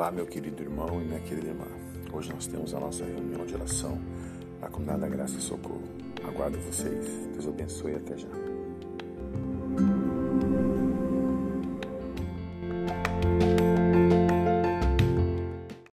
Olá, meu querido irmão e minha querida irmã. Hoje nós temos a nossa reunião de oração na Comunidade da Graça e Socorro. Aguardo vocês. Deus abençoe e até já.